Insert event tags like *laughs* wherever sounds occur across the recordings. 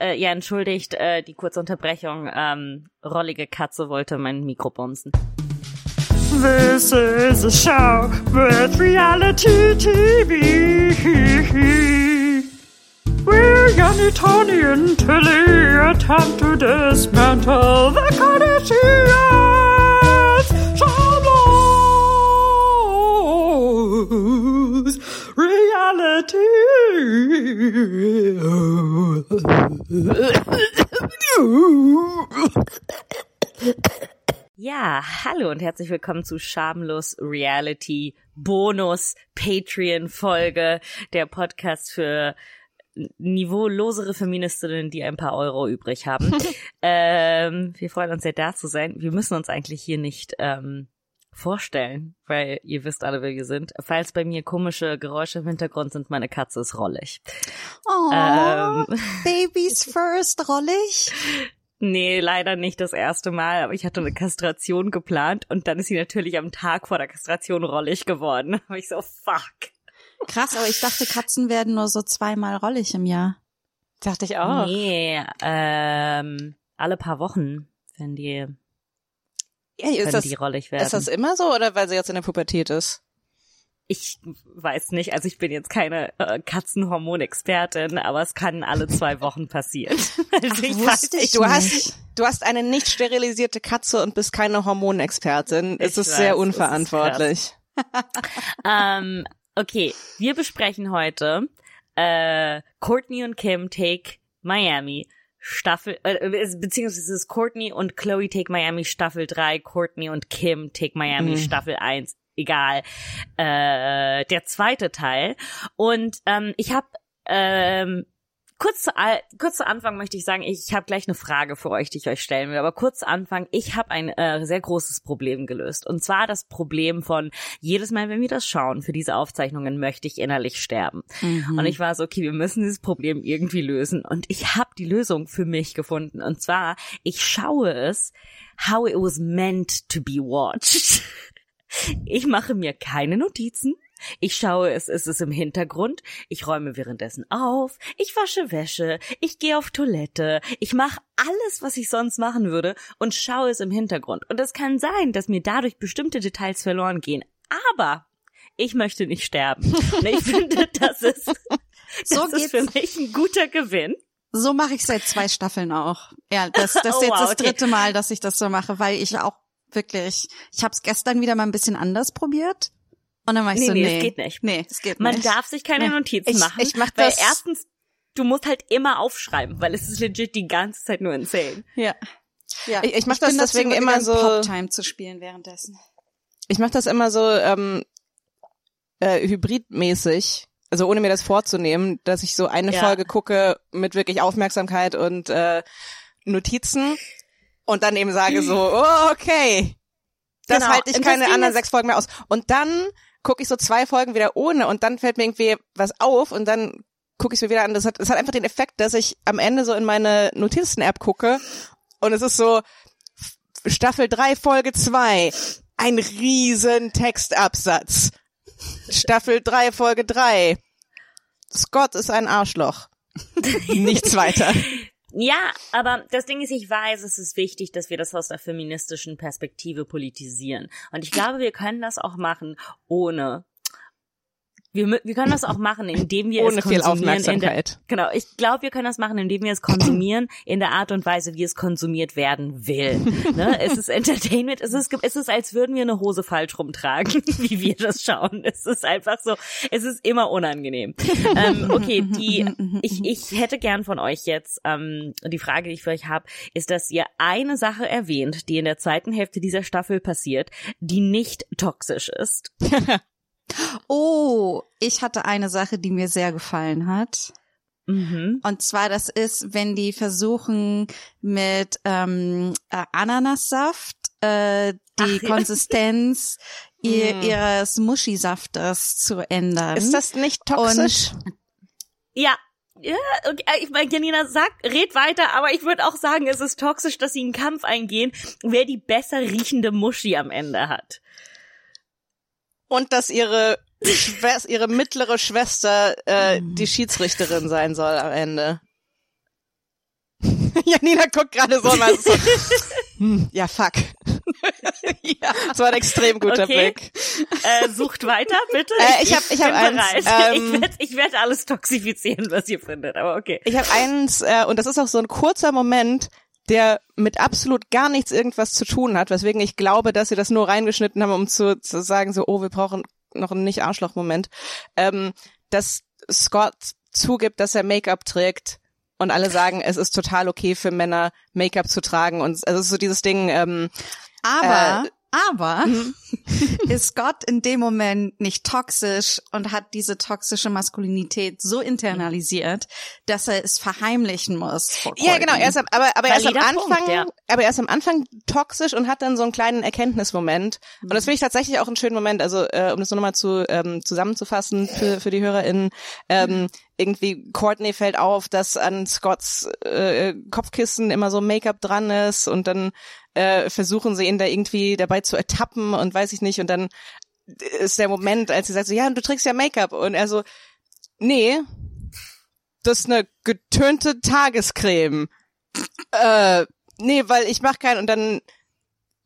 Äh, ja, entschuldigt äh, die kurze Unterbrechung. Ähm, rollige Katze wollte mein Mikro bumsen. This is a show with reality TV. We're Yanni, Tony, and Tilly attempt to dismantle the Kardashians. Shalos reality. Ja, hallo und herzlich willkommen zu Schamlos Reality Bonus Patreon Folge, der Podcast für niveaulosere Feministinnen, die ein paar Euro übrig haben. *laughs* ähm, wir freuen uns sehr da zu sein. Wir müssen uns eigentlich hier nicht ähm, vorstellen, weil ihr wisst alle, wer wir sind. Falls bei mir komische Geräusche im Hintergrund sind, meine Katze ist rollig. Oh, ähm, Baby's first rollig? Nee, leider nicht das erste Mal, aber ich hatte eine Kastration geplant und dann ist sie natürlich am Tag vor der Kastration rollig geworden. *laughs* Da ich so, fuck. Krass, aber ich dachte, Katzen werden nur so zweimal rollig im Jahr. Dachte ich auch. Nee, ähm, alle paar Wochen, wenn die, ja, ist das, rollig werden. Ist das immer so oder weil sie jetzt in der Pubertät ist? ich weiß nicht, also ich bin jetzt keine äh, Katzenhormonexpertin, aber es kann alle zwei *laughs* Wochen passieren. *laughs* also ich weiß nicht. Du hast, du hast eine nicht sterilisierte Katze und bist keine Hormonexpertin. Es ist weiß, sehr unverantwortlich. ähm, okay, wir besprechen heute äh, Courtney und Kim Take Miami. Staffel, äh, beziehungsweise es ist Courtney und Chloe Take Miami Staffel 3, Courtney und Kim Take Miami mhm. Staffel 1 egal, äh, der zweite Teil. Und ähm, ich habe ähm, kurz zu, kurz zu Anfang möchte ich sagen, ich, habe gleich eine Frage für euch, die ich euch stellen will. Aber kurz zu Anfang, ich habe ein äh, sehr großes Problem gelöst. Und zwar das Problem von jedes Mal, wenn wir das schauen, für diese Aufzeichnungen möchte ich innerlich sterben. Mhm. Und ich war so, okay, wir müssen dieses Problem irgendwie lösen. Und ich habe die Lösung für mich gefunden. Und zwar, ich schaue es, how it was meant to be watched. *laughs* Ich mache mir keine Notizen. Ich schaue es, es ist im Hintergrund. Ich räume währenddessen auf. Ich wasche Wäsche. Ich gehe auf Toilette. Ich mache alles, was ich sonst machen würde und schaue es im Hintergrund. Und es kann sein, dass mir dadurch bestimmte Details verloren gehen. Aber ich möchte nicht sterben. Und *laughs* ich finde, das ist, das so ist für mich ein guter Gewinn. So mache ich seit zwei Staffeln auch. Ja, das, *laughs* das ist oh, jetzt wow, das dritte okay. Mal, dass ich das so mache, weil ich auch wirklich. Ich habe es gestern wieder mal ein bisschen anders probiert. Und dann war ich nee, so, nee, nee, es geht nicht. Nee, es geht Man nicht. Man darf sich keine nee. Notizen ich, machen. Ich mach weil das. erstens, du musst halt immer aufschreiben, weil es ist legit die ganze Zeit nur insane. Ja. Ja. Ich, ich mach das deswegen immer so. Pop-Time zu spielen währenddessen. Ich mach das immer so ähm, äh, hybridmäßig. Also ohne mir das vorzunehmen, dass ich so eine ja. Folge gucke mit wirklich Aufmerksamkeit und äh, Notizen und dann eben sage so, oh, *clears throat* okay, das genau. halte ich keine anderen sechs Folgen mehr aus. Und dann gucke ich so zwei Folgen wieder ohne und dann fällt mir irgendwie was auf und dann gucke ich es mir wieder an. Das hat, das hat einfach den Effekt, dass ich am Ende so in meine Notizen-App gucke und es ist so Staffel 3, Folge 2, ein riesen Textabsatz. Staffel 3, Folge 3. Scott ist ein Arschloch. *laughs* Nichts weiter. Ja, aber das Ding ist, ich weiß, es ist wichtig, dass wir das aus der feministischen Perspektive politisieren. Und ich glaube, wir können das auch machen, ohne wir, wir können das auch machen, indem wir Ohne es konsumieren. Viel Aufmerksamkeit. Der, genau, ich glaube, wir können das machen, indem wir es konsumieren in der Art und Weise, wie es konsumiert werden will. *laughs* ne? Es ist Entertainment, es ist, es ist, als würden wir eine Hose falsch rumtragen, *laughs* wie wir das schauen. Es ist einfach so, es ist immer unangenehm. ähm, okay, *laughs* die, ich, ich hätte gern von euch jetzt, ähm, die Frage, die ich für euch habe, ist, dass ihr eine Sache erwähnt, die in der zweiten Hälfte dieser Staffel passiert, die nicht toxisch ist. Oh, ich hatte eine Sache, die mir sehr gefallen hat. Mhm. Und zwar, das ist, wenn die versuchen mit ähm, äh, Ananassaft äh, die Ach, Konsistenz *laughs* ja. ihr, ihres Muschisaftes zu ändern. Ist das nicht toxisch? Und, ja, ja, okay, äh, ich meine, Janina sagt, red weiter, aber ich würde auch sagen, es ist toxisch, dass sie einen Kampf eingehen, wer die besser riechende Muschi am Ende hat und dass ihre Schwester, ihre mittlere Schwester äh, die Schiedsrichterin sein soll am Ende. *laughs* Janina guckt gerade so, ist so hm, ja, fuck. *laughs* ja, das war ein extrem guter Okay. Blick. Äh, sucht weiter, bitte. Äh, ich hab- ich hab eins, bereit. ähm, ich werde ich werd alles toxifizieren, was ihr findet, aber okay. Ich habe eins, äh, und das ist auch so ein kurzer Moment, der mit absolut gar nichts irgendwas zu tun hat, weswegen ich glaube, dass sie das nur reingeschnitten haben, um zu, zu sagen, so, oh, wir brauchen noch einen Nicht-Arschloch-Moment, ähm, dass Scott zugibt, dass er Make-up trägt und alle sagen, es ist total okay für Männer, Make-up zu tragen und also es ist so dieses Ding, ähm, Aber, Äh, aber *laughs* ist Gott in dem Moment nicht toxisch und hat diese toxische Maskulinität so internalisiert, dass er es verheimlichen muss. Ja, genau, er ist am, aber, aber er ist am Anfang, Punkt, ja. aber er ist am Anfang toxisch und hat dann so einen kleinen Erkenntnismoment. Und das finde ich tatsächlich auch einen schönen Moment, also äh, um das nur nochmal zu, ähm, zusammenzufassen für, für die HörerInnen, ähm, irgendwie Courtney fällt auf, dass an Scotts äh, Kopfkissen immer so Make-up dran ist und dann äh, versuchen sie ihn da irgendwie dabei zu ertappen und weiß ich nicht und dann ist der Moment, als sie sagt so, ja, du trägst ja Make-up und er so, nee, das ist eine getönte Tagescreme. Äh, nee, weil ich mach keinen und dann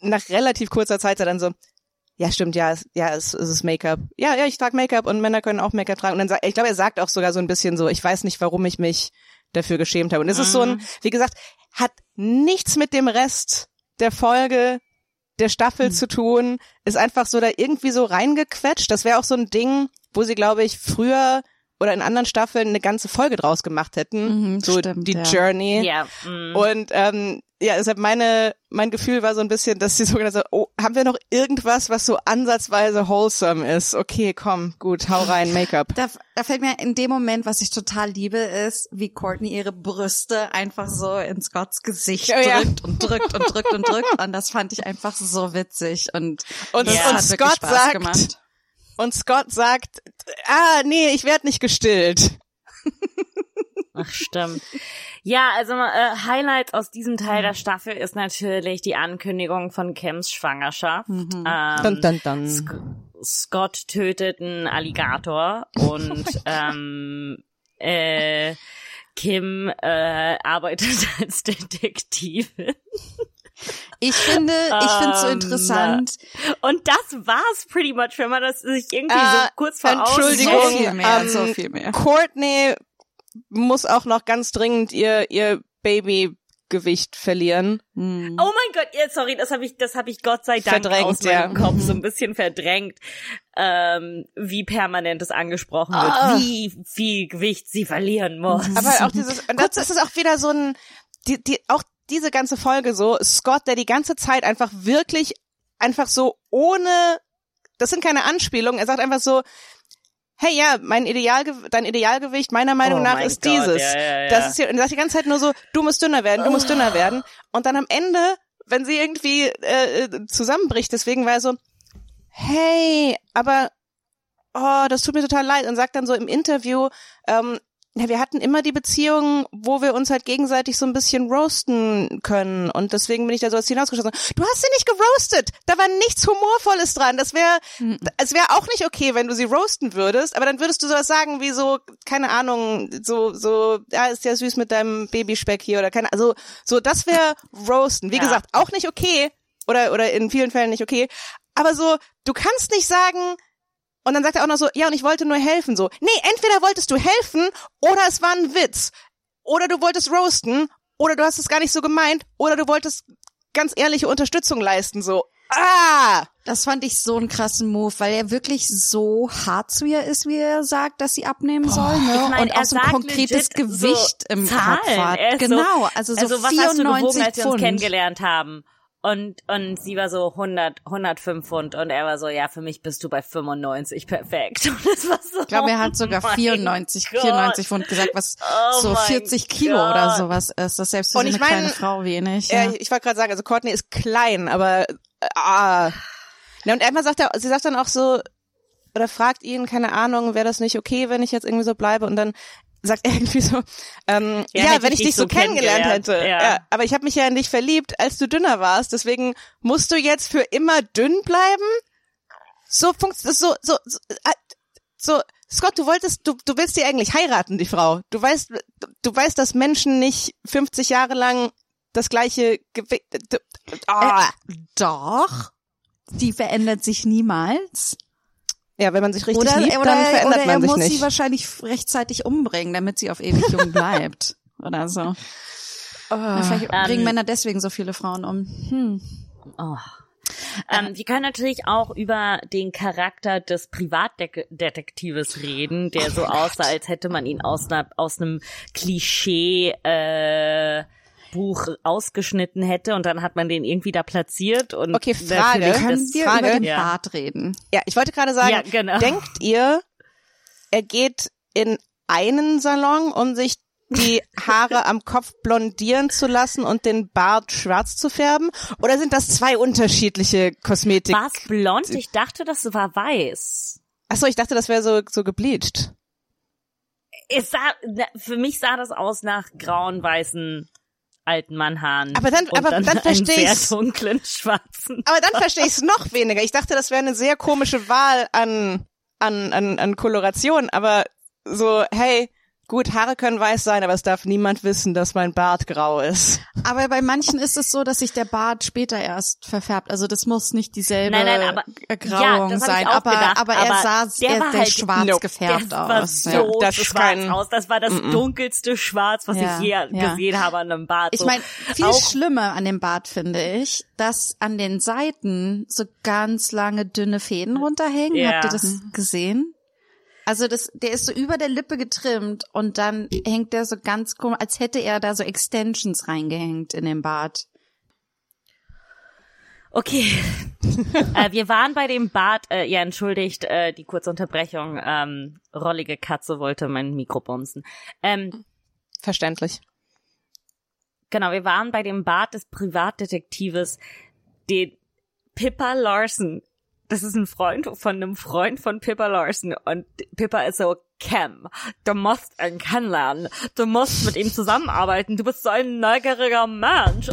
nach relativ kurzer Zeit er dann so, ja stimmt, ja, es, ja, es, es ist Make-up. Ja, ja, ich trage Make-up und Männer können auch Make-up tragen. Und dann ich glaube, er sagt auch sogar so ein bisschen so, ich weiß nicht, warum ich mich dafür geschämt habe. Und es ist so ein, wie gesagt, hat nichts mit dem Rest der Folge der Staffel zu tun, ist einfach so da irgendwie so reingequetscht. Das wäre auch so ein Ding, wo sie, glaube ich, früher oder in anderen Staffeln eine ganze Folge draus gemacht hätten. Mhm, so stimmt, die ja. Journey. Ja, mm. Und ähm, ja, deshalb meine, mein Gefühl war so ein bisschen, dass sie so gedacht hat, oh, haben wir noch irgendwas, was so ansatzweise wholesome ist? Okay, komm, gut, hau rein, Make-up. Da, da fällt mir in dem Moment, was ich total liebe, ist, wie Courtney ihre Brüste einfach so in Scotts Gesicht Oh ja. drückt und drückt und drückt und drückt. Und das fand ich einfach so witzig. Und, Und, Ja. und Scott Spaß sagt, gemacht. und Scott sagt, ah, nee, ich werde nicht gestillt. *laughs* Ach, stimmt. Ja, also äh, Highlight aus diesem Teil der Staffel ist natürlich die Ankündigung von Kims Schwangerschaft. Ähm, Dun, dun, dun. Sc Scott tötet einen Alligator *laughs* und ähm, äh, Kim äh, arbeitet *laughs* als Detektivin. Ich finde, ich finde es so Ähm, interessant. Und das war's pretty much, wenn man das sich irgendwie so Äh, kurz vor Augen Entschuldigung, So viel mehr, ähm, so viel mehr. Courtney muss auch noch ganz dringend ihr, ihr Babygewicht verlieren. Hm. Oh mein Gott, ja, sorry, das habe ich, das habe ich Gott sei Dank Verdrängt, aus meinem ja. Kopf so ein *laughs* bisschen verdrängt, ähm, wie permanent es angesprochen wird, Ah. wie viel Gewicht sie verlieren muss. Aber auch dieses, und das, das ist auch wieder so ein, die, die, auch diese ganze Folge so, Scott, der die ganze Zeit einfach wirklich, einfach so ohne, das sind keine Anspielungen, er sagt einfach so, hey ja, mein Idealge dein Idealgewicht meiner Meinung Oh nach ist Gott, dieses. ja, ja, ja. Das ist hier, und sagt die ganze Zeit nur so, du musst dünner werden, du musst dünner werden. Und dann am Ende, wenn sie irgendwie äh, äh, zusammenbricht, deswegen war er so, hey, aber oh, das tut mir total leid und sagt dann so im Interview, ähm, ja, wir hatten immer die Beziehung, wo wir uns halt gegenseitig so ein bisschen roasten können und deswegen bin ich da so aus hinausgeschossen. Du hast sie nicht geroastet, da war nichts Humorvolles dran. Das wäre, es wäre auch nicht okay, wenn du sie roasten würdest, aber dann würdest du sowas sagen wie so, keine Ahnung, so, so, ja, ist ja süß mit deinem Babyspeck hier oder keine, also, so, das wäre roasten. Wie Ja. gesagt, auch nicht okay oder, oder in vielen Fällen nicht okay, aber so, du kannst nicht sagen, und dann sagt er auch noch so, ja, und ich wollte nur helfen, so. Nee, entweder wolltest du helfen oder es war ein Witz. Oder du wolltest roasten oder du hast es gar nicht so gemeint oder du wolltest ganz ehrliche Unterstützung leisten, so. Ah! Das fand ich so einen krassen Move, weil er wirklich so hart zu ihr ist, wie er sagt, dass sie abnehmen soll, ne? Ich mein, und auch so ein konkretes Gewicht so im Zahlen. Kopf hat. Ist Genau, also so also was hast du gewogen, 94 als wir uns Pfund. kennengelernt haben? Und, und sie war so 100, 105 Pfund und er war so, ja, für mich bist du bei 95, perfekt. *laughs* Und das war so, Ich glaube, er hat sogar oh mein 94, Gott. 94 Pfund gesagt, was Oh so mein 40 Kilo Gott. oder sowas ist. Das ist selbst für Und so ich eine kleine mein, Frau wenig. Ja, Ja. ich, ich wollte gerade sagen, also Courtney ist klein, aber äh, ah. Ja, und einmal sagt er, sie sagt dann auch so, oder fragt ihn, keine Ahnung, wäre das nicht okay, wenn ich jetzt irgendwie so bleibe? Und dann sagt er irgendwie so, ähm, Ja, ja, wenn ich ich dich so kennengelernt kennengelernt, hätte. ja. Ja. aber ich habe mich ja in dich verliebt, als du dünner warst, deswegen musst du jetzt für immer dünn bleiben? So funktioniert so, so, so, äh, so, Scott, du wolltest, du, du willst sie eigentlich heiraten, die Frau. Du weißt, du weißt, dass Menschen nicht 50 Jahre lang das gleiche Gewicht. Oh. Äh, doch. Die verändert sich niemals. Ja, wenn man sich richtig oder, liebt, oder, dann verändert oder man er sich muss nicht. sie wahrscheinlich rechtzeitig umbringen, damit sie auf ewig jung bleibt. *laughs* oder so. Oh. Vielleicht Ähm, bringen Männer deswegen so viele Frauen um. Hm. Oh. Ähm, wir können natürlich auch über den Charakter des Privatdetektives reden, der so aussah, als hätte man ihn aus, einer, aus einem Klischee äh, Buch ausgeschnitten hätte und dann hat man den irgendwie da platziert und Okay, Frage. natürlich Können wir Frage? über den Ja. Bart reden? Ja, ich wollte gerade sagen, Ja, genau. denkt ihr, er geht in einen Salon, um sich die *laughs* Haare am Kopf blondieren zu lassen und den Bart schwarz zu färben? Oder sind das zwei unterschiedliche Kosmetik? War es blond? Ich dachte, das war weiß. Achso, ich dachte, das wäre so, so gebleached. Es sah, für mich sah das aus nach grauen, weißen alten Mannhaaren. Aber dann- aber dann, dann *laughs* einen versteh sehr ich's. dunklen schwarzen. Aber dann verstehe ich es noch weniger. Ich dachte, das wäre eine sehr komische Wahl an, an, an, an Koloration, aber so, hey, gut, Haare können weiß sein, aber es darf niemand wissen, dass mein Bart grau ist. Aber bei manchen ist es so, dass sich der Bart später erst verfärbt. Also das muss nicht dieselbe Nein, nein, aber- ja, Grauung ich sein. auch aber, gedacht, aber er sah der sehr, halt- schwarz Nope. gefärbt aus. so ja. das ist schwarz kein- aus. Das war das dunkelste Schwarz, was Ja, ich je ja. gesehen habe an einem Bart. Ich So, meine, viel auch- schlimmer an dem Bart finde ich, dass an den Seiten so ganz lange dünne Fäden runterhängen. Ja. Habt ihr das gesehen? Also das, der ist so über der Lippe getrimmt und dann hängt der so ganz komisch, als hätte er da so Extensions reingehängt in den Bart. Okay. *laughs* äh, wir waren bei dem Bart, äh, ja, entschuldigt äh, die kurze Unterbrechung. Ähm, rollige Katze wollte mein Mikro bumsen. Ähm, Verständlich. genau, wir waren bei dem Bart des Privatdetektives, den Pippa Larson. Das ist ein Freund von einem Freund von Pippa Larson und Pippa ist so, Cam, du musst ihn kennenlernen, du musst mit ihm zusammenarbeiten, du bist so ein neugieriger Mensch.